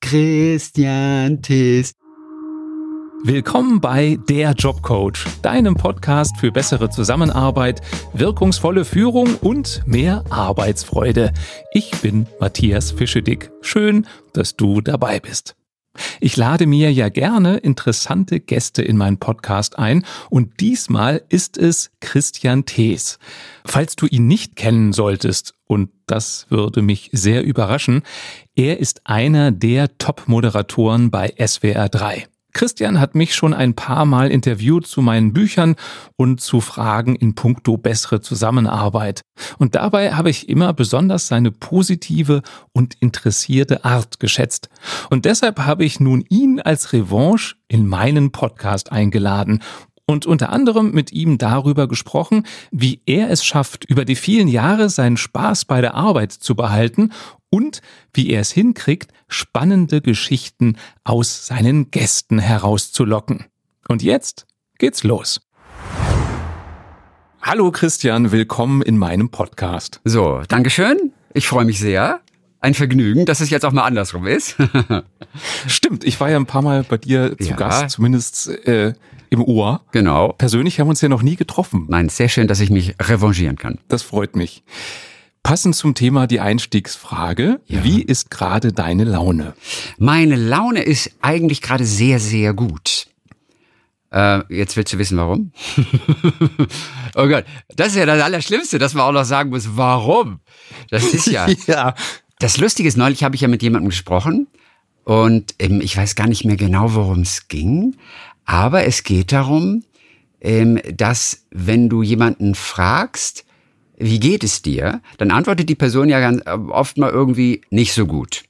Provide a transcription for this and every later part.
Christian Tis. Willkommen bei Der Jobcoach, deinem Podcast für bessere Zusammenarbeit, wirkungsvolle Führung und mehr Arbeitsfreude. Ich bin Matthias Fischedick. Schön, dass du dabei bist. Ich lade mir ja gerne interessante Gäste in meinen Podcast ein und diesmal ist es Christian Thees. Falls du ihn nicht kennen solltest, und das würde mich sehr überraschen, er ist einer der Top-Moderatoren bei SWR 3. Christian hat mich schon ein paar Mal interviewt zu meinen Büchern und zu Fragen in puncto bessere Zusammenarbeit. Und dabei habe ich immer besonders seine positive und interessierte Art geschätzt. Und deshalb habe ich nun ihn als Revanche in meinen Podcast eingeladen und unter anderem mit ihm darüber gesprochen, wie er es schafft, über die vielen Jahre seinen Spaß bei der Arbeit zu behalten und wie er es hinkriegt, spannende Geschichten aus seinen Gästen herauszulocken. Und jetzt geht's los. Hallo Christian, willkommen in meinem Podcast. So, Dankeschön. Ich freue mich sehr. Ein Vergnügen, dass es jetzt auch mal andersrum ist. Stimmt, ich war ja ein paar Mal bei dir zu ja. Gast, zumindest äh, im Ohr. Genau. Persönlich haben wir uns ja noch nie getroffen. Nein, sehr schön, dass ich mich revanchieren kann. Das freut mich. Passend zum Thema die Einstiegsfrage. Ja. Wie ist gerade deine Laune? Meine Laune ist eigentlich gerade sehr, sehr gut. Äh, jetzt willst du wissen, warum? oh Gott, das ist ja das Allerschlimmste, dass man auch noch sagen muss, warum. Das ist ja. ja. Das Lustige ist, neulich habe ich ja mit jemandem gesprochen und ähm, ich weiß gar nicht mehr genau, worum es ging, aber es geht darum, ähm, dass wenn du jemanden fragst, wie geht es dir? Dann antwortet die Person ja ganz äh, oft mal irgendwie nicht so gut.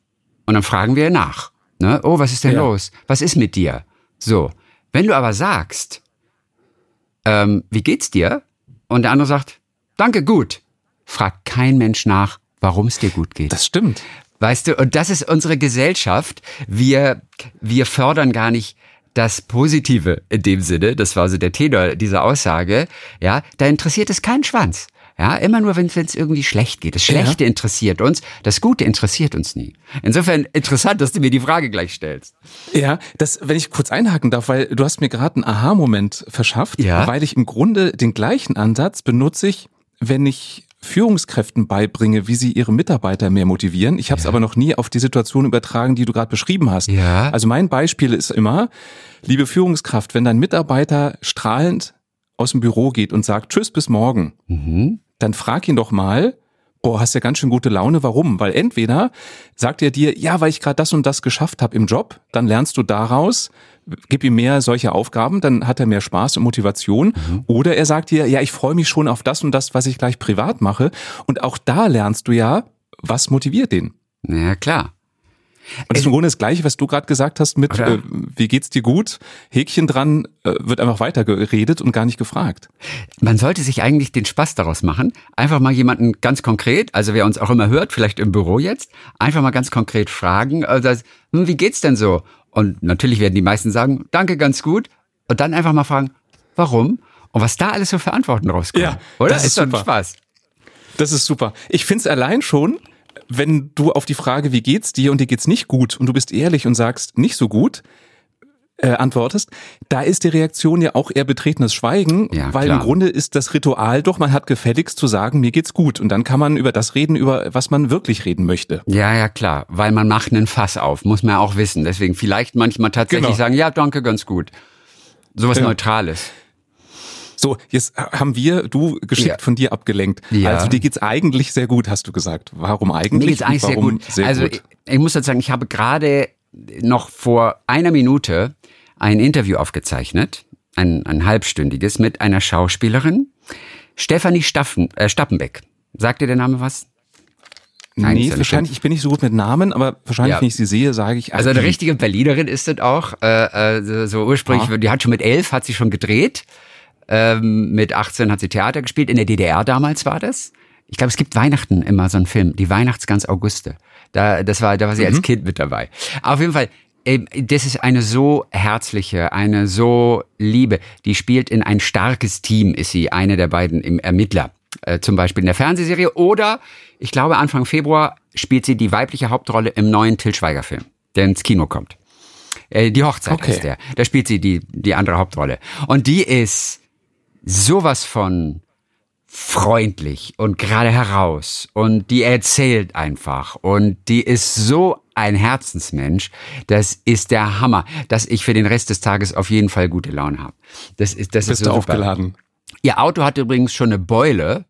Und dann fragen wir nach. Ne? Oh, was ist denn ja. los? Was ist mit dir? So. Wenn du aber sagst, ähm, wie geht's dir? Und der andere sagt, danke, gut. Fragt kein Mensch nach, warum es dir gut geht. Das stimmt. Weißt du, und das ist unsere Gesellschaft. Wir, wir fördern gar nicht das Positive in dem Sinne, das war so der Tenor dieser Aussage, ja, da interessiert es keinen Schwanz. Ja, immer nur, wenn es irgendwie schlecht geht. Das Schlechte ja. interessiert uns, das Gute interessiert uns nie. Insofern interessant, dass du mir die Frage gleich stellst. Ja, das, wenn ich kurz einhaken darf, weil du hast mir gerade einen Aha-Moment verschafft, ja. weil ich im Grunde den gleichen Ansatz benutze ich, wenn ich Führungskräften beibringe, wie sie ihre Mitarbeiter mehr motivieren. Ich habe es ja. aber noch nie auf die Situation übertragen, die du gerade beschrieben hast. Ja. Also mein Beispiel ist immer, liebe Führungskraft, wenn dein Mitarbeiter strahlend aus dem Büro geht und sagt Tschüss bis morgen, mhm dann frag ihn doch mal, boah, hast ja ganz schön gute Laune, warum? Weil entweder sagt er dir, ja, weil ich gerade das und das geschafft habe im Job, dann lernst du daraus, gib ihm mehr solche Aufgaben, dann hat er mehr Spaß und Motivation. Mhm. Oder er sagt dir, ja, ich freue mich schon auf das und das, was ich gleich privat mache. Und auch da lernst du ja, was motiviert den. Ja, klar. Und das ist im Grunde das Gleiche, was du gerade gesagt hast mit, äh, wie geht's dir gut? Häkchen dran, äh, wird einfach weiter geredet und gar nicht gefragt. Man sollte sich eigentlich den Spaß daraus machen. Einfach mal jemanden ganz konkret, also wer uns auch immer hört, vielleicht im Büro jetzt, einfach mal ganz konkret fragen, also, hm, wie geht's denn so? Und natürlich werden die meisten sagen, danke, ganz gut. Und dann einfach mal fragen, warum? Und was da alles so für Antworten rauskommen. Ja, oder? Das ist, ist super. Spaß. Das ist super. Ich find's allein schon, wenn du auf die Frage, wie geht's dir und dir geht's nicht gut und du bist ehrlich und sagst nicht so gut, äh, antwortest, da ist die Reaktion ja auch eher betretenes Schweigen, ja, weil klar. im Grunde ist das Ritual doch, man hat gefälligst zu sagen, mir geht's gut und dann kann man über das reden, über was man wirklich reden möchte. Ja, ja, klar, weil man macht einen Fass auf, muss man auch wissen. Deswegen vielleicht manchmal tatsächlich genau. sagen, ja, danke, ganz gut. Sowas ja. Neutrales. So, jetzt haben wir, du geschickt ja. von dir abgelenkt. Ja. Also dir geht's eigentlich sehr gut, hast du gesagt. Warum eigentlich? Mir geht's eigentlich sehr gut. Sehr also gut? Ich, ich muss dazu sagen, ich habe gerade noch vor einer Minute ein Interview aufgezeichnet, ein, ein halbstündiges, mit einer Schauspielerin, Stefanie Staffen, äh, Stappenbeck. Sagt dir der Name was? Nein, nee, wahrscheinlich, ich bin nicht so gut mit Namen, aber wahrscheinlich, ja. wenn ich sie sehe, sage ich. Also eine richtige Berlinerin ist das auch. Äh, äh, so ursprünglich, ja. die hat schon mit elf, hat sie schon gedreht. Ähm, mit 18 hat sie Theater gespielt. In der DDR damals war das. Ich glaube, es gibt Weihnachten immer so einen Film, die Weihnachtsgans Auguste. Da, das war, da war sie mhm. als Kind mit dabei. auf jeden Fall, das ist eine so herzliche, eine so liebe. Die spielt in ein starkes Team, ist sie, eine der beiden im Ermittler. Äh, zum Beispiel in der Fernsehserie. Oder, ich glaube, Anfang Februar spielt sie die weibliche Hauptrolle im neuen Till Schweiger-Film, der ins Kino kommt. Äh, die Hochzeit okay. ist der. Da spielt sie die, die andere Hauptrolle. Und die ist sowas von freundlich und gerade heraus. Und die erzählt einfach. Und die ist so ein Herzensmensch, das ist der Hammer, dass ich für den Rest des Tages auf jeden Fall gute Laune habe. Das ist das Bist ist so aufgeladen. Ihr Auto hat übrigens schon eine Beule,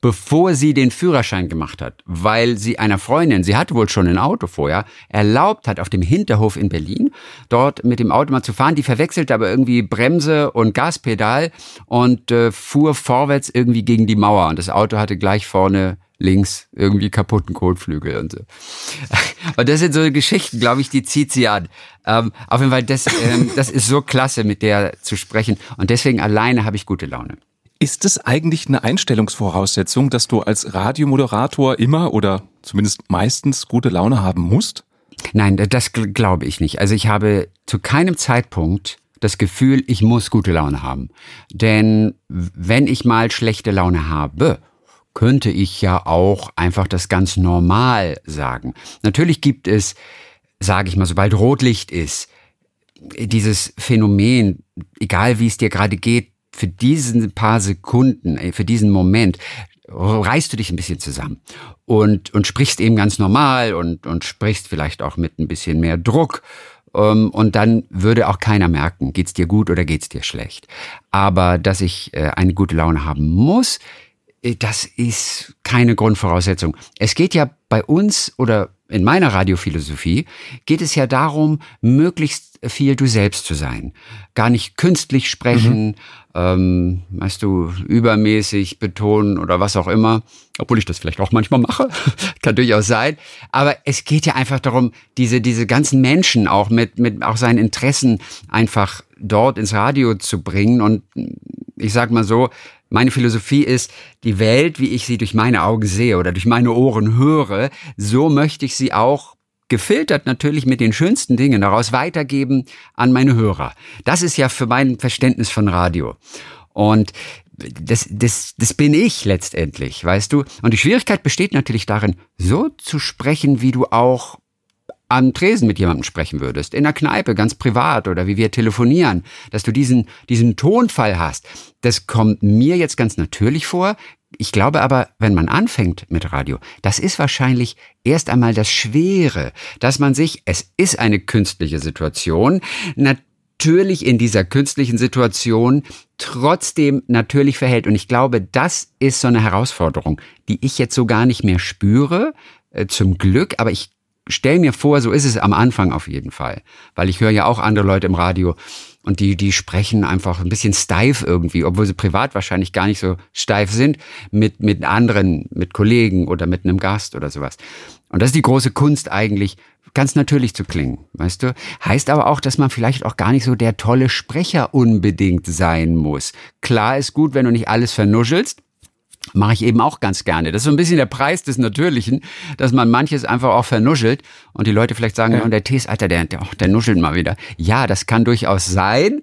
bevor sie den Führerschein gemacht hat, weil sie einer Freundin, sie hatte wohl schon ein Auto vorher, erlaubt hat, auf dem Hinterhof in Berlin dort mit dem Auto mal zu fahren. Die verwechselte aber irgendwie Bremse und Gaspedal und äh, fuhr vorwärts irgendwie gegen die Mauer. Und das Auto hatte gleich vorne links irgendwie kaputten Kotflügel und so. Und das sind so Geschichten, glaube ich, die zieht sie an. Ähm, auf jeden Fall, das, ähm, das ist so klasse, mit der zu sprechen. Und deswegen alleine habe ich gute Laune. Ist es eigentlich eine Einstellungsvoraussetzung, dass du als Radiomoderator immer oder zumindest meistens gute Laune haben musst? Nein, das glaube ich nicht. Also ich habe zu keinem Zeitpunkt das Gefühl, ich muss gute Laune haben. Denn wenn ich mal schlechte Laune habe, könnte ich ja auch einfach das ganz normal sagen. Natürlich gibt es, sage ich mal, sobald Rotlicht ist, dieses Phänomen, egal wie es dir gerade geht, für diesen paar Sekunden, für diesen Moment, reißt du dich ein bisschen zusammen und, und sprichst eben ganz normal und, und sprichst vielleicht auch mit ein bisschen mehr Druck. Ähm, und dann würde auch keiner merken, geht's dir gut oder geht's dir schlecht. Aber dass ich äh, eine gute Laune haben muss, äh, das ist keine Grundvoraussetzung. Es geht ja bei uns oder in meiner Radiophilosophie geht es ja darum, möglichst viel du selbst zu sein. Gar nicht künstlich sprechen, mhm. ähm, weißt du, übermäßig betonen oder was auch immer. Obwohl ich das vielleicht auch manchmal mache. Kann durchaus sein. Aber es geht ja einfach darum, diese, diese ganzen Menschen auch mit, mit auch seinen Interessen einfach dort ins Radio zu bringen. Und ich sag mal so, meine Philosophie ist, die Welt, wie ich sie durch meine Augen sehe oder durch meine Ohren höre, so möchte ich sie auch gefiltert natürlich mit den schönsten Dingen daraus weitergeben an meine Hörer. Das ist ja für mein Verständnis von Radio. Und das, das, das bin ich letztendlich, weißt du? Und die Schwierigkeit besteht natürlich darin, so zu sprechen, wie du auch am Tresen mit jemandem sprechen würdest, in der Kneipe, ganz privat oder wie wir telefonieren, dass du diesen, diesen Tonfall hast, das kommt mir jetzt ganz natürlich vor. Ich glaube aber, wenn man anfängt mit Radio, das ist wahrscheinlich erst einmal das Schwere, dass man sich, es ist eine künstliche Situation, natürlich in dieser künstlichen Situation trotzdem natürlich verhält. Und ich glaube, das ist so eine Herausforderung, die ich jetzt so gar nicht mehr spüre, äh, zum Glück, aber ich stell mir vor, so ist es am Anfang auf jeden Fall. Weil ich höre ja auch andere Leute im Radio und die, die sprechen einfach ein bisschen steif irgendwie, obwohl sie privat wahrscheinlich gar nicht so steif sind, mit, mit anderen, mit Kollegen oder mit einem Gast oder sowas. Und das ist die große Kunst eigentlich, ganz natürlich zu klingen, weißt du? Heißt aber auch, dass man vielleicht auch gar nicht so der tolle Sprecher unbedingt sein muss. Klar ist gut, wenn du nicht alles vernuschelst, mache ich eben auch ganz gerne. Das ist so ein bisschen der Preis des Natürlichen, dass man manches einfach auch vernuschelt und die Leute vielleicht sagen, ja. und der Tees, Alter, der, der, oh, der nuschelt mal wieder. Ja, das kann durchaus sein.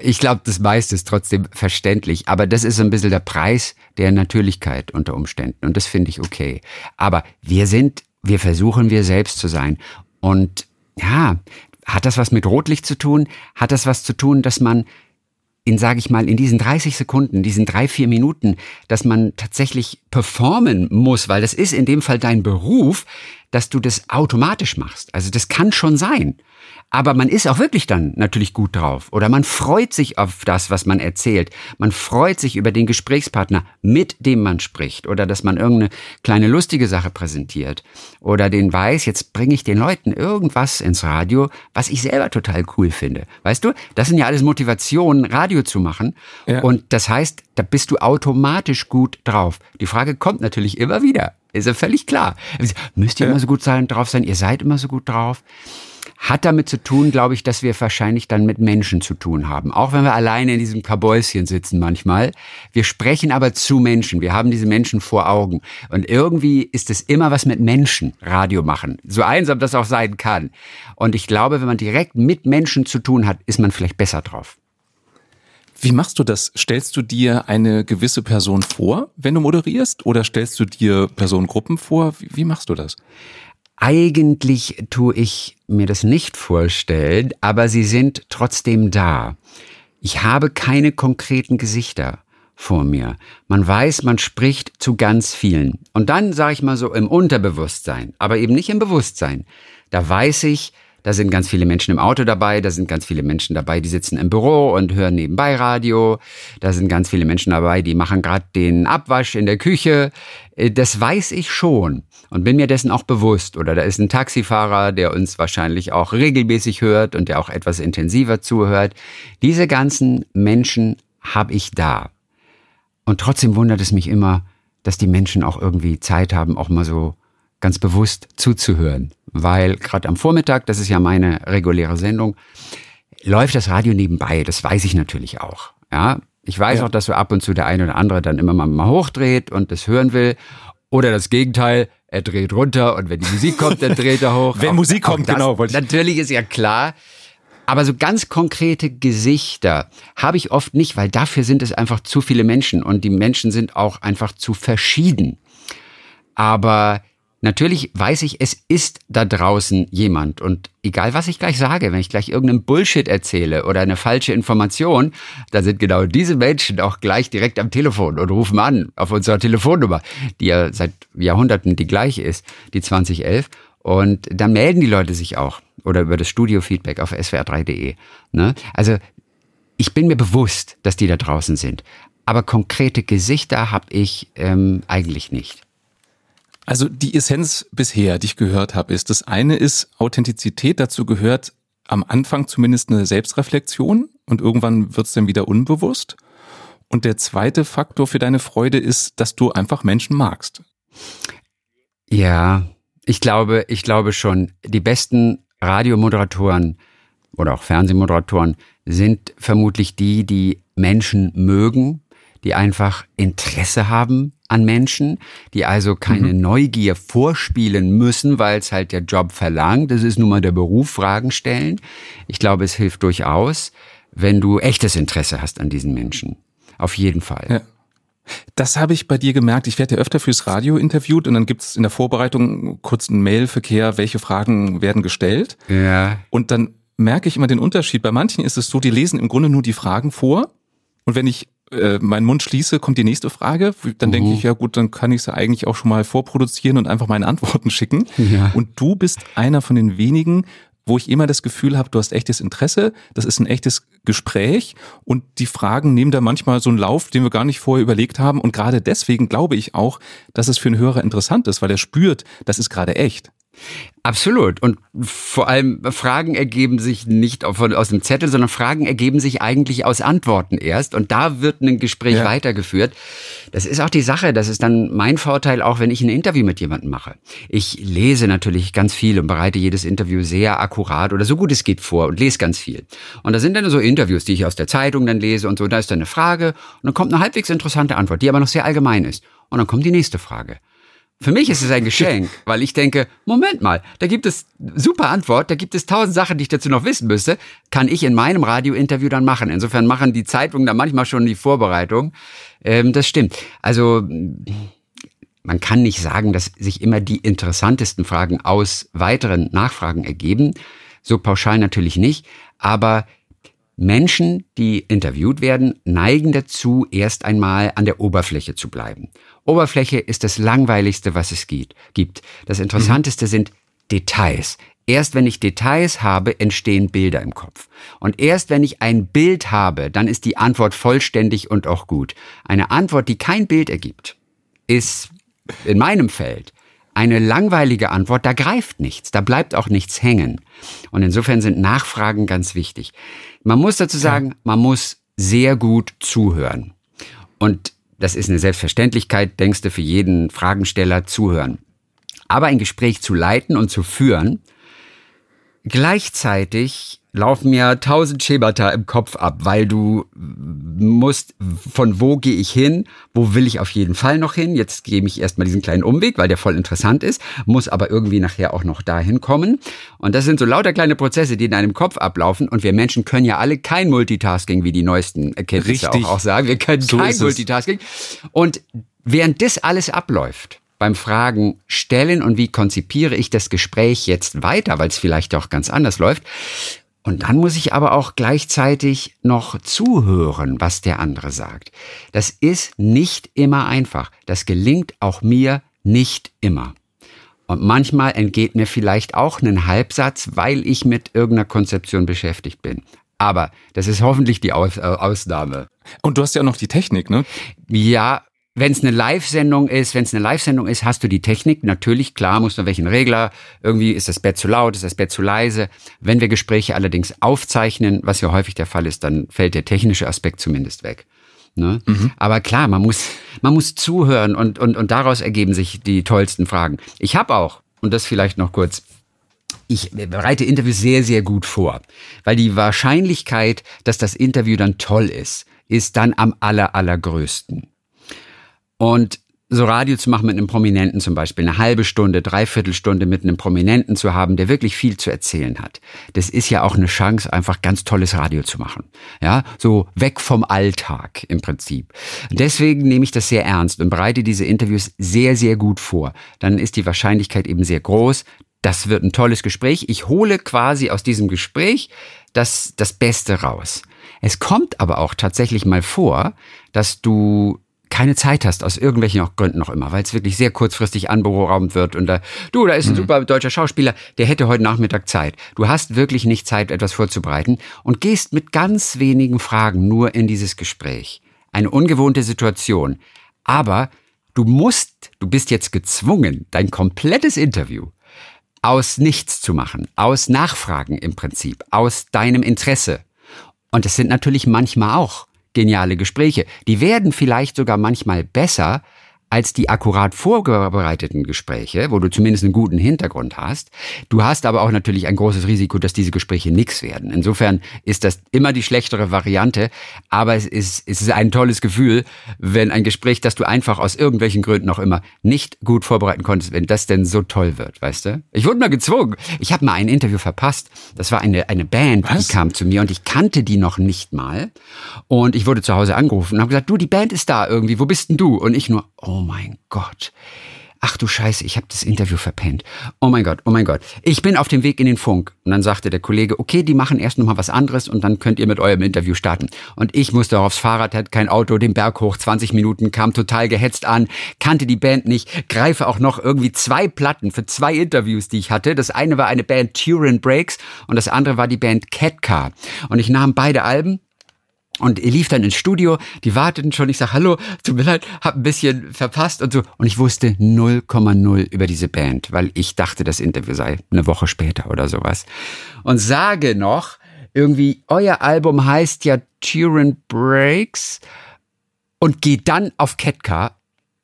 Ich glaube, das meiste ist trotzdem verständlich, aber das ist so ein bisschen der Preis der Natürlichkeit unter Umständen und das finde ich okay. Aber wir sind, wir versuchen wir selbst zu sein und ja, hat das was mit Rotlicht zu tun? Hat das was zu tun, dass man in, sage ich mal, in diesen 30 Sekunden, diesen drei, vier Minuten, dass man tatsächlich performen muss, weil das ist in dem Fall dein Beruf, dass du das automatisch machst. Also das kann schon sein. Aber man ist auch wirklich dann natürlich gut drauf. Oder man freut sich auf das, was man erzählt. Man freut sich über den Gesprächspartner, mit dem man spricht. Oder dass man irgendeine kleine lustige Sache präsentiert. Oder den weiß, jetzt bringe ich den Leuten irgendwas ins Radio, was ich selber total cool finde. Weißt du, das sind ja alles Motivationen, Radio zu machen. Ja. Und das heißt, da bist du automatisch gut drauf. Die Frage kommt natürlich immer wieder. Ist ja völlig klar. Müsst ihr ja. immer so gut sein, drauf sein? Ihr seid immer so gut drauf. hat damit zu tun, glaube ich, dass wir wahrscheinlich dann mit Menschen zu tun haben. Auch wenn wir alleine in diesem Kabäuschen sitzen manchmal. Wir sprechen aber zu Menschen. Wir haben diese Menschen vor Augen. Und irgendwie ist es immer was mit Menschen, Radio machen. So einsam das auch sein kann. Und ich glaube, wenn man direkt mit Menschen zu tun hat, ist man vielleicht besser drauf. Wie machst du das? Stellst du dir eine gewisse Person vor, wenn du moderierst, oder stellst du dir Personengruppen vor? Wie, wie machst du das? Eigentlich tue ich mir das nicht vorstellen, aber sie sind trotzdem da. Ich habe keine konkreten Gesichter vor mir. Man weiß, man spricht zu ganz vielen. Und dann sage ich mal so im Unterbewusstsein, aber eben nicht im Bewusstsein. Da weiß ich, da sind ganz viele Menschen im Auto dabei, da sind ganz viele Menschen dabei, die sitzen im Büro und hören nebenbei Radio. Da sind ganz viele Menschen dabei, die machen gerade den Abwasch in der Küche. Äh, das weiß ich schon und bin mir dessen auch bewusst. Oder da ist ein Taxifahrer, der uns wahrscheinlich auch regelmäßig hört und der auch etwas intensiver zuhört. Diese ganzen Menschen habe ich da. Und trotzdem wundert es mich immer, dass die Menschen auch irgendwie Zeit haben, auch mal so ganz bewusst zuzuhören. Weil gerade am Vormittag, das ist ja meine reguläre Sendung, läuft das Radio nebenbei. Das weiß ich natürlich auch. Ja, ich weiß ja. auch, dass so ab und zu der eine oder andere dann immer mal, mal hochdreht und das hören will. Oder das Gegenteil, er dreht runter und wenn die Musik kommt, dann dreht er hoch. wenn auch, Musik kommt, das, genau. Natürlich ist ja klar. Aber so ganz konkrete Gesichter habe ich oft nicht, weil dafür sind es einfach zu viele Menschen und die Menschen sind auch einfach zu verschieden. Aber Natürlich weiß ich, es ist da draußen jemand und egal was ich gleich sage, wenn ich gleich irgendeinen Bullshit erzähle oder eine falsche Information, dann sind genau diese Menschen auch gleich direkt am Telefon und rufen an auf unserer Telefonnummer, die ja seit Jahrhunderten die gleiche ist, die 2011 und dann melden die Leute sich auch oder über das Studio-Feedback auf swr3.de. Ne? Also ich bin mir bewusst, dass die da draußen sind, aber konkrete Gesichter habe ich ähm, eigentlich nicht. Also die Essenz bisher, die ich gehört habe, ist, das eine ist Authentizität, dazu gehört am Anfang zumindest eine Selbstreflexion und irgendwann wird es dann wieder unbewusst. Und der zweite Faktor für deine Freude ist, dass du einfach Menschen magst. Ja, ich glaube, ich glaube schon, die besten Radiomoderatoren oder auch Fernsehmoderatoren sind vermutlich die, die Menschen mögen, die einfach Interesse haben an Menschen, die also keine mhm. Neugier vorspielen müssen, weil es halt der Job verlangt. Das ist nun mal der Beruf, Fragen stellen. Ich glaube, es hilft durchaus, wenn du echtes Interesse hast an diesen Menschen. Auf jeden Fall. Ja. Das habe ich bei dir gemerkt. Ich werde ja öfter fürs Radio interviewt und dann gibt es in der Vorbereitung kurz einen Mailverkehr, welche Fragen werden gestellt. Ja. Und dann merke ich immer den Unterschied. Bei manchen ist es so, die lesen im Grunde nur die Fragen vor. Und wenn ich äh, meinen Mund schließe, kommt die nächste Frage. Dann uh. denke ich, ja gut, dann kann ich sie eigentlich auch schon mal vorproduzieren und einfach meine Antworten schicken. Ja. Und du bist einer von den wenigen, wo ich immer das Gefühl habe, du hast echtes Interesse, das ist ein echtes Gespräch und die Fragen nehmen da manchmal so einen Lauf, den wir gar nicht vorher überlegt haben. Und gerade deswegen glaube ich auch, dass es für einen Hörer interessant ist, weil er spürt, das ist gerade echt. Absolut. Und vor allem Fragen ergeben sich nicht aus dem Zettel, sondern Fragen ergeben sich eigentlich aus Antworten erst. Und da wird ein Gespräch ja. weitergeführt. Das ist auch die Sache. Das ist dann mein Vorteil, auch wenn ich ein Interview mit jemandem mache. Ich lese natürlich ganz viel und bereite jedes Interview sehr akkurat oder so gut es geht vor und lese ganz viel. Und da sind dann so Interviews, die ich aus der Zeitung dann lese und so. Da ist dann eine Frage und dann kommt eine halbwegs interessante Antwort, die aber noch sehr allgemein ist. Und dann kommt die nächste Frage. Für mich ist es ein Geschenk, weil ich denke, Moment mal, da gibt es super Antwort, da gibt es tausend Sachen, die ich dazu noch wissen müsste, kann ich in meinem Radiointerview dann machen. Insofern machen die Zeitungen da manchmal schon die Vorbereitung. Ähm, das stimmt. Also man kann nicht sagen, dass sich immer die interessantesten Fragen aus weiteren Nachfragen ergeben. So pauschal natürlich nicht, aber Menschen, die interviewt werden, neigen dazu, erst einmal an der Oberfläche zu bleiben. Oberfläche ist das Langweiligste, was es gibt. Das Interessanteste mhm. sind Details. Erst wenn ich Details habe, entstehen Bilder im Kopf. Und erst wenn ich ein Bild habe, dann ist die Antwort vollständig und auch gut. Eine Antwort, die kein Bild ergibt, ist in meinem Feld eine langweilige Antwort, da greift nichts, da bleibt auch nichts hängen. Und insofern sind Nachfragen ganz wichtig. Man muss dazu sagen, man muss sehr gut zuhören. Und das ist eine Selbstverständlichkeit, denkst du, für jeden Fragensteller zuhören. Aber ein Gespräch zu leiten und zu führen, gleichzeitig laufen ja tausend Schemata im Kopf ab, weil du musst, von wo gehe ich hin, wo will ich auf jeden Fall noch hin. Jetzt gehe ich erstmal diesen kleinen Umweg, weil der voll interessant ist, muss aber irgendwie nachher auch noch dahin kommen. Und das sind so lauter kleine Prozesse, die in deinem Kopf ablaufen. Und wir Menschen können ja alle kein Multitasking, wie die neuesten Erkenntnisse auch, auch, sagen. Wir können so kein Multitasking. Und während das alles abläuft, beim Fragen stellen und wie konzipiere ich das Gespräch jetzt weiter, weil es vielleicht auch ganz anders läuft, und dann muss ich aber auch gleichzeitig noch zuhören, was der andere sagt. Das ist nicht immer einfach. Das gelingt auch mir nicht immer. Und manchmal entgeht mir vielleicht auch ein Halbsatz, weil ich mit irgendeiner Konzeption beschäftigt bin. Aber das ist hoffentlich die Aus äh, Ausnahme. Und du hast ja auch noch die Technik, ne? Ja, wenn es eine Live-Sendung ist, wenn es eine Live-Sendung ist, hast du die Technik. Natürlich, klar, musst du welchen Regler. Irgendwie ist das Bett zu laut, ist das Bett zu leise. Wenn wir Gespräche allerdings aufzeichnen, was ja häufig der Fall ist, dann fällt der technische Aspekt zumindest weg. Ne? Mhm. Aber klar, man muss, man muss zuhören und, und, und daraus ergeben sich die tollsten Fragen. Ich habe auch, und das vielleicht noch kurz, ich bereite Interviews sehr, sehr gut vor, weil die Wahrscheinlichkeit, dass das Interview dann toll ist, ist dann am aller, allergrößten. Und so Radio zu machen mit einem Prominenten zum Beispiel, eine halbe Stunde, dreiviertel Stunde mit einem Prominenten zu haben, der wirklich viel zu erzählen hat. Das ist ja auch eine Chance, einfach ganz tolles Radio zu machen. Ja, so weg vom Alltag im Prinzip. Deswegen nehme ich das sehr ernst und bereite diese Interviews sehr, sehr gut vor. Dann ist die Wahrscheinlichkeit eben sehr groß. Das wird ein tolles Gespräch. Ich hole quasi aus diesem Gespräch das, das Beste raus. Es kommt aber auch tatsächlich mal vor, dass du keine Zeit hast, aus irgendwelchen Gründen noch immer, weil es wirklich sehr kurzfristig anberaumt wird und da, du, da ist ein mhm. super deutscher Schauspieler, der hätte heute Nachmittag Zeit. Du hast wirklich nicht Zeit, etwas vorzubereiten und gehst mit ganz wenigen Fragen nur in dieses Gespräch. Eine ungewohnte Situation. Aber du musst, du bist jetzt gezwungen, dein komplettes Interview aus nichts zu machen, aus Nachfragen im Prinzip, aus deinem Interesse. Und es sind natürlich manchmal auch geniale Gespräche. Die werden vielleicht sogar manchmal besser, als die akkurat vorbereiteten Gespräche, wo du zumindest einen guten Hintergrund hast. Du hast aber auch natürlich ein großes Risiko, dass diese Gespräche nichts werden. Insofern ist das immer die schlechtere Variante, aber es ist, es ist ein tolles Gefühl, wenn ein Gespräch, das du einfach aus irgendwelchen Gründen auch immer nicht gut vorbereiten konntest, wenn das denn so toll wird, weißt du? Ich wurde mal gezwungen. Ich habe mal ein Interview verpasst. Das war eine, eine Band, Was? die kam zu mir und ich kannte die noch nicht mal. Und ich wurde zu Hause angerufen und habe gesagt, du, die Band ist da irgendwie, wo bist denn du? Und ich nur, oh oh mein Gott. Ach du Scheiße, ich habe das Interview verpennt. Oh mein Gott, oh mein Gott. Ich bin auf dem Weg in den Funk. Und dann sagte der Kollege, okay, die machen erst nochmal was anderes und dann könnt ihr mit eurem Interview starten. Und ich musste aufs Fahrrad, hatte kein Auto, den Berg hoch, 20 Minuten, kam total gehetzt an, kannte die Band nicht, greife auch noch irgendwie zwei Platten für zwei Interviews, die ich hatte. Das eine war eine Band Turin Breaks und das andere war die Band Catcar. Und ich nahm beide Alben, und er lief dann ins Studio, die warteten schon, ich sag hallo, tut mir leid, hab ein bisschen verpasst und so. Und ich wusste 0,0 über diese Band, weil ich dachte, das Interview sei eine Woche später oder sowas. Und sage noch, irgendwie, euer Album heißt ja Turin Breaks und geht dann auf Ketka,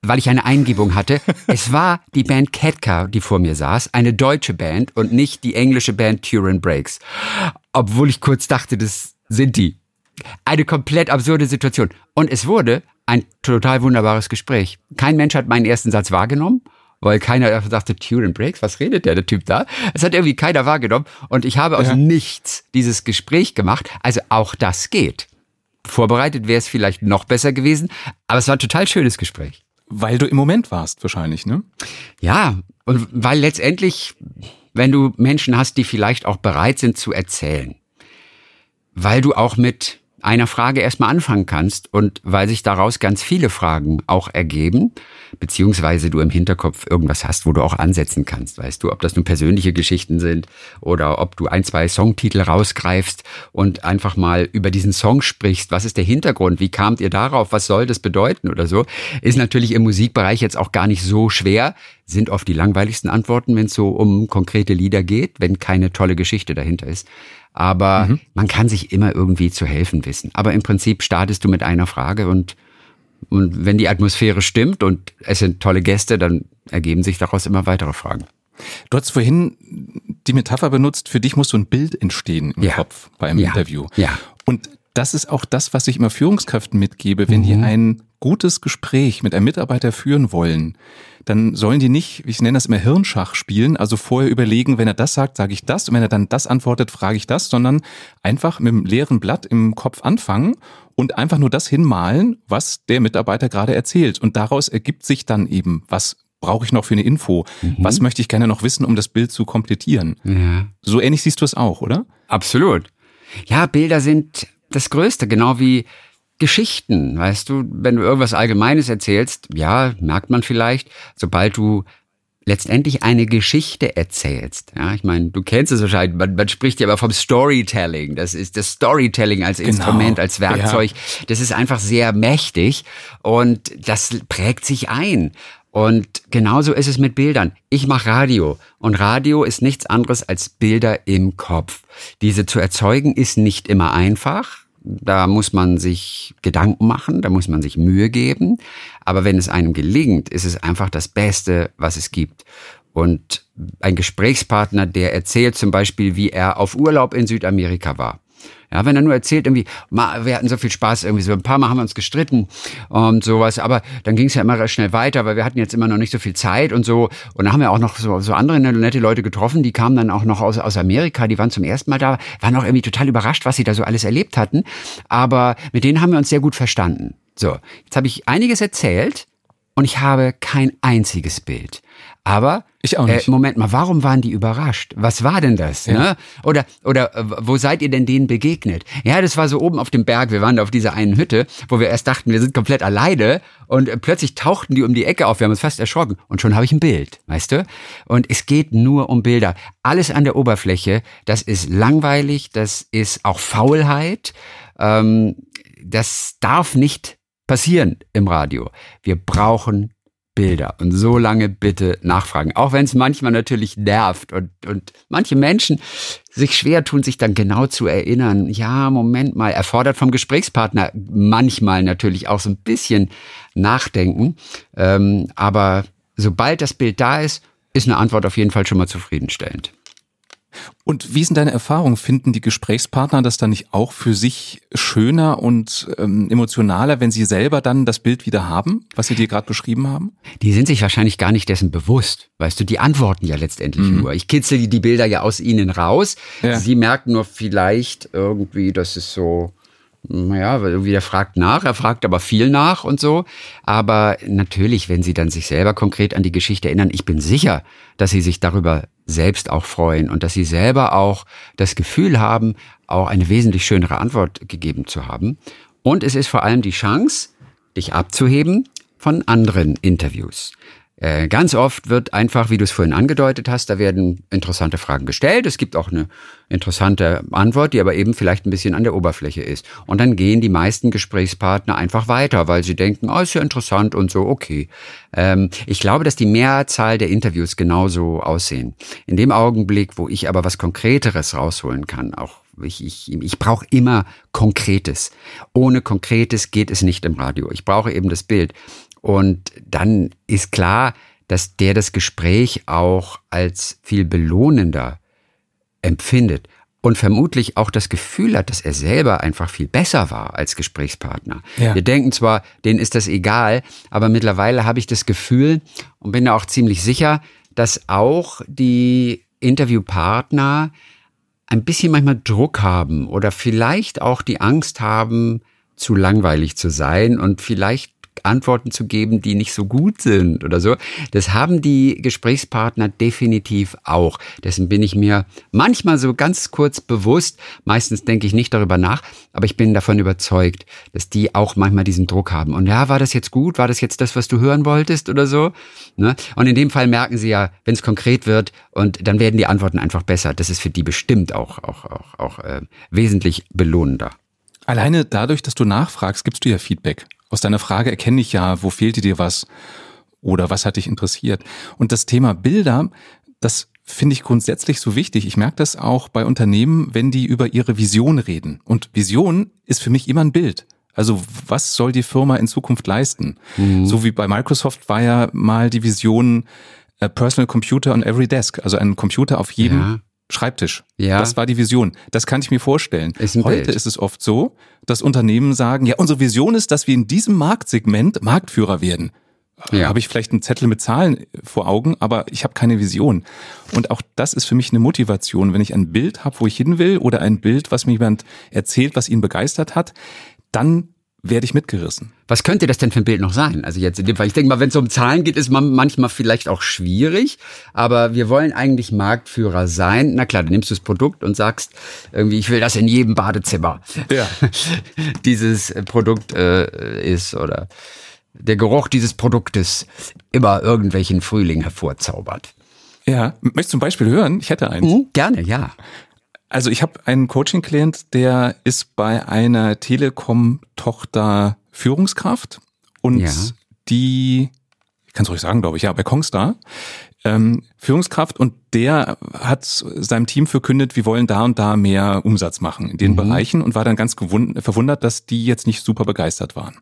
weil ich eine Eingebung hatte. es war die Band Ketka, die vor mir saß, eine deutsche Band und nicht die englische Band Turin Breaks. Obwohl ich kurz dachte, das sind die. Eine komplett absurde Situation. Und es wurde ein total wunderbares Gespräch. Kein Mensch hat meinen ersten Satz wahrgenommen, weil keiner dachte, Turin Breaks, was redet der, der Typ da? Es hat irgendwie keiner wahrgenommen. Und ich habe aus ja. nichts dieses Gespräch gemacht. Also auch das geht. Vorbereitet wäre es vielleicht noch besser gewesen, aber es war ein total schönes Gespräch. Weil du im Moment warst, wahrscheinlich, ne? Ja, und weil letztendlich, wenn du Menschen hast, die vielleicht auch bereit sind zu erzählen, weil du auch mit einer Frage erstmal anfangen kannst und weil sich daraus ganz viele Fragen auch ergeben, beziehungsweise du im Hinterkopf irgendwas hast, wo du auch ansetzen kannst, weißt du, ob das nun persönliche Geschichten sind oder ob du ein, zwei Songtitel rausgreifst und einfach mal über diesen Song sprichst, was ist der Hintergrund, wie kamt ihr darauf, was soll das bedeuten oder so, ist natürlich im Musikbereich jetzt auch gar nicht so schwer, sind oft die langweiligsten Antworten, wenn es so um konkrete Lieder geht, wenn keine tolle Geschichte dahinter ist. Aber mhm. man kann sich immer irgendwie zu helfen wissen. Aber im Prinzip startest du mit einer Frage und, und wenn die Atmosphäre stimmt und es sind tolle Gäste, dann ergeben sich daraus immer weitere Fragen. Du hast vorhin die Metapher benutzt, für dich muss so ein Bild entstehen im Ja. Kopf beim Ja. Interview. Ja. Und das ist auch das, was ich immer Führungskräften mitgebe, wenn Mhm. die ein gutes Gespräch mit einem Mitarbeiter führen wollen, dann sollen die nicht, ich nenne das immer Hirnschach spielen, also vorher überlegen, wenn er das sagt, sage ich das, und wenn er dann das antwortet, frage ich das, sondern einfach mit einem leeren Blatt im Kopf anfangen und einfach nur das hinmalen, was der Mitarbeiter gerade erzählt. Und daraus ergibt sich dann eben, was brauche ich noch für eine Info? Was möchte ich gerne noch wissen, um das Bild zu komplettieren? Ja. So ähnlich siehst du es auch, oder? Absolut. Ja, Bilder sind das Größte, genau wie Geschichten, weißt du, wenn du irgendwas Allgemeines erzählst, ja, merkt man vielleicht, sobald du letztendlich eine Geschichte erzählst. Ja, ich meine, du kennst es wahrscheinlich, man, man spricht ja aber vom Storytelling. Das ist das Storytelling als Instrument, als Werkzeug. Das ist einfach sehr mächtig und das prägt sich ein. Und genauso ist es mit Bildern. Ich mache Radio und Radio ist nichts anderes als Bilder im Kopf. Diese zu erzeugen ist nicht immer einfach. Da muss man sich Gedanken machen, da muss man sich Mühe geben. Aber wenn es einem gelingt, ist es einfach das Beste, was es gibt. Und ein Gesprächspartner, der erzählt zum Beispiel, wie er auf Urlaub in Südamerika war. Ja, wenn er nur erzählt, irgendwie, ma, wir hatten so viel Spaß, irgendwie so ein paar Mal haben wir uns gestritten und sowas, aber dann ging es ja immer schnell weiter, weil wir hatten jetzt immer noch nicht so viel Zeit und so. Und dann haben wir auch noch so, so andere nette Leute getroffen, die kamen dann auch noch aus, aus Amerika, die waren zum ersten Mal da, waren auch irgendwie total überrascht, was sie da so alles erlebt hatten. Aber mit denen haben wir uns sehr gut verstanden. So, jetzt habe ich einiges erzählt und ich habe kein einziges Bild. Aber Ich auch nicht. Äh, Moment mal, warum waren die überrascht? Was war denn das? Ne? Oder oder äh, wo seid ihr denn denen begegnet? Ja, das war so oben auf dem Berg. Wir waren da auf dieser einen Hütte, wo wir erst dachten, wir sind komplett alleine und äh, plötzlich tauchten die um die Ecke auf. Wir haben uns fast erschrocken und schon habe ich ein Bild, weißt du? Und es geht nur um Bilder. Alles an der Oberfläche, das ist langweilig, das ist auch Faulheit. Ähm, das darf nicht passieren im Radio. Wir brauchen Bilder und so lange bitte nachfragen. Auch wenn es manchmal natürlich nervt und, und manche Menschen sich schwer tun, sich dann genau zu erinnern. Ja, Moment mal, erfordert vom Gesprächspartner manchmal natürlich auch so ein bisschen Nachdenken. Ähm, aber sobald das Bild da ist, ist eine Antwort auf jeden Fall schon mal zufriedenstellend. Und wie sind deine Erfahrungen? Finden die Gesprächspartner das dann nicht auch für sich schöner und ähm, emotionaler, wenn sie selber dann das Bild wieder haben, was sie dir gerade beschrieben haben? Die sind sich wahrscheinlich gar nicht dessen bewusst. Weißt du, die antworten ja letztendlich nur. Ich kitzel die, Bilder ja aus ihnen raus. Ja. Sie merken nur vielleicht irgendwie, das ist so, naja, irgendwie der fragt nach, er fragt aber viel nach und so. Aber natürlich, wenn sie dann sich selber konkret an die Geschichte erinnern, ich bin sicher, dass sie sich darüber selbst auch freuen und dass sie selber auch das Gefühl haben, auch eine wesentlich schönere Antwort gegeben zu haben. Und es ist vor allem die Chance, dich abzuheben von anderen Interviews. Äh, ganz oft wird einfach, wie du es vorhin angedeutet hast, da werden interessante Fragen gestellt. Es gibt auch eine interessante Antwort, die aber eben vielleicht ein bisschen an der Oberfläche ist. Und dann gehen die meisten Gesprächspartner einfach weiter, weil sie denken, oh, ist ja interessant und so, okay. Ähm, ich glaube, dass die Mehrzahl der Interviews genauso aussehen. In dem Augenblick, wo ich aber was Konkreteres rausholen kann, auch ich, ich, ich brauche immer Konkretes. Ohne Konkretes geht es nicht im Radio. Ich brauche eben das Bild. Und dann ist klar, dass der das Gespräch auch als viel belohnender empfindet und vermutlich auch das Gefühl hat, dass er selber einfach viel besser war als Gesprächspartner. Ja. Wir denken zwar, denen ist das egal, aber mittlerweile habe ich das Gefühl und bin da auch ziemlich sicher, dass auch die Interviewpartner ein bisschen manchmal Druck haben oder vielleicht auch die Angst haben, zu langweilig zu sein und vielleicht Antworten zu geben, die nicht so gut sind oder so. Das haben die Gesprächspartner definitiv auch. Dessen bin ich mir manchmal so ganz kurz bewusst. Meistens denke ich nicht darüber nach, aber ich bin davon überzeugt, dass die auch manchmal diesen Druck haben. Und ja, war das jetzt gut? War das jetzt das, was du hören wolltest oder so? Ne? Und in dem Fall merken sie ja, wenn es konkret wird und dann werden die Antworten einfach besser. Das ist für die bestimmt auch, auch, auch, auch äh, wesentlich belohnender. Alleine dadurch, dass du nachfragst, gibst du ja Feedback. Aus deiner Frage erkenne ich ja, wo fehlte dir was oder was hat dich interessiert. Und das Thema Bilder, das finde ich grundsätzlich so wichtig. Ich merke das auch bei Unternehmen, wenn die über ihre Vision reden. Und Vision ist für mich immer ein Bild. Also was soll die Firma in Zukunft leisten? So wie bei Microsoft war ja mal die Vision äh, Personal Computer on every desk, also ein Computer auf jedem Ja. Schreibtisch. Ja. Das war die Vision. Das kann ich mir vorstellen. Ist Heute Bild. ist es oft so, dass Unternehmen sagen, ja, unsere Vision ist, dass wir in diesem Marktsegment Marktführer werden. Ja. Habe ich vielleicht einen Zettel mit Zahlen vor Augen, aber ich habe keine Vision. Und auch das ist für mich eine Motivation, wenn ich ein Bild habe, wo ich hin will oder ein Bild, was mir jemand erzählt, was ihn begeistert hat, dann werde ich mitgerissen. Was könnte das denn für ein Bild noch sein? Also jetzt in dem Fall, ich denke mal, wenn es um Zahlen geht, ist man manchmal vielleicht auch schwierig, aber wir wollen eigentlich Marktführer sein. Na klar, dann nimmst du das Produkt und sagst irgendwie, ich will das in jedem Badezimmer. Ja. dieses Produkt äh, ist oder der Geruch dieses Produktes immer irgendwelchen Frühling hervorzaubert. Ja, möchtest du ein Beispiel hören? Ich hätte eins. Mhm, gerne, ja. Also ich habe einen Coaching-Klient, der ist bei einer Telekom-Tochter Führungskraft und Ja. die, ich kann es ruhig sagen, glaube ich, ja, bei Kongstar, ähm, Führungskraft und der hat seinem Team verkündet, wir wollen da und da mehr Umsatz machen in den Bereichen und war dann ganz verwundert, dass die jetzt nicht super begeistert waren.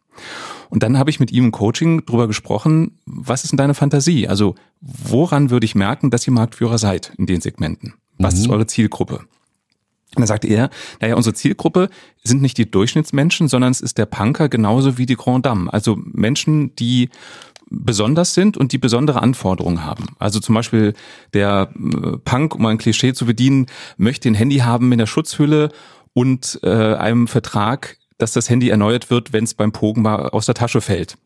Und dann habe ich mit ihm im Coaching drüber gesprochen, was ist denn deine Fantasie? Also woran würde ich merken, dass ihr Marktführer seid in den Segmenten? Was ist eure Zielgruppe? Und dann sagte er, naja, unsere Zielgruppe sind nicht die Durchschnittsmenschen, sondern es ist der Punker genauso wie die Grand Dame. Also Menschen, die besonders sind und die besondere Anforderungen haben. Also zum Beispiel der äh, Punk, um ein Klischee zu bedienen, möchte ein Handy haben mit einer Schutzhülle und äh, einem Vertrag, dass das Handy erneuert wird, wenn es beim Pogen mal aus der Tasche fällt.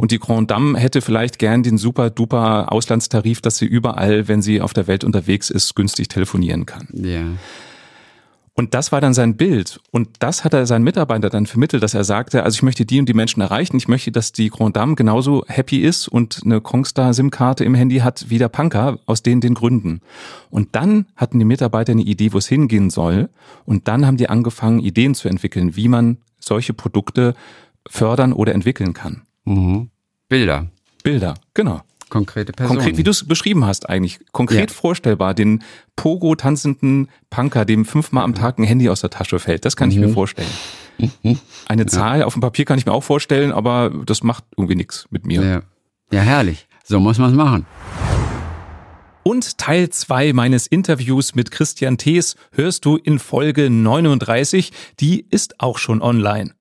Und die Grand Dame hätte vielleicht gern den super duper Auslandstarif, dass sie überall, wenn sie auf der Welt unterwegs ist, günstig telefonieren kann. Ja. Und das war dann sein Bild. Und das hat er seinen Mitarbeitern dann vermittelt, dass er sagte, also ich möchte die und die Menschen erreichen. Ich möchte, dass die Grand Dame genauso happy ist und eine Kongstar SIM-Karte im Handy hat wie der Punker aus den den Gründen. Und dann hatten die Mitarbeiter eine Idee, wo es hingehen soll. Und dann haben die angefangen, Ideen zu entwickeln, wie man solche Produkte fördern oder entwickeln kann. Mhm. Bilder, Bilder, genau. Konkrete Personen. Konkret, wie du es beschrieben hast eigentlich. Konkret Ja. vorstellbar, den Pogo tanzenden Punker, dem fünfmal am Tag ein Handy aus der Tasche fällt. Das kann ich mir Mhm. vorstellen. Eine Zahl auf dem Papier kann ich mir auch vorstellen, aber das macht irgendwie nichts mit mir. Ja. ja, herrlich. So muss man es machen. Und Teil 2 meines Interviews mit Christian Thees hörst du in Folge 39. Die ist auch schon online.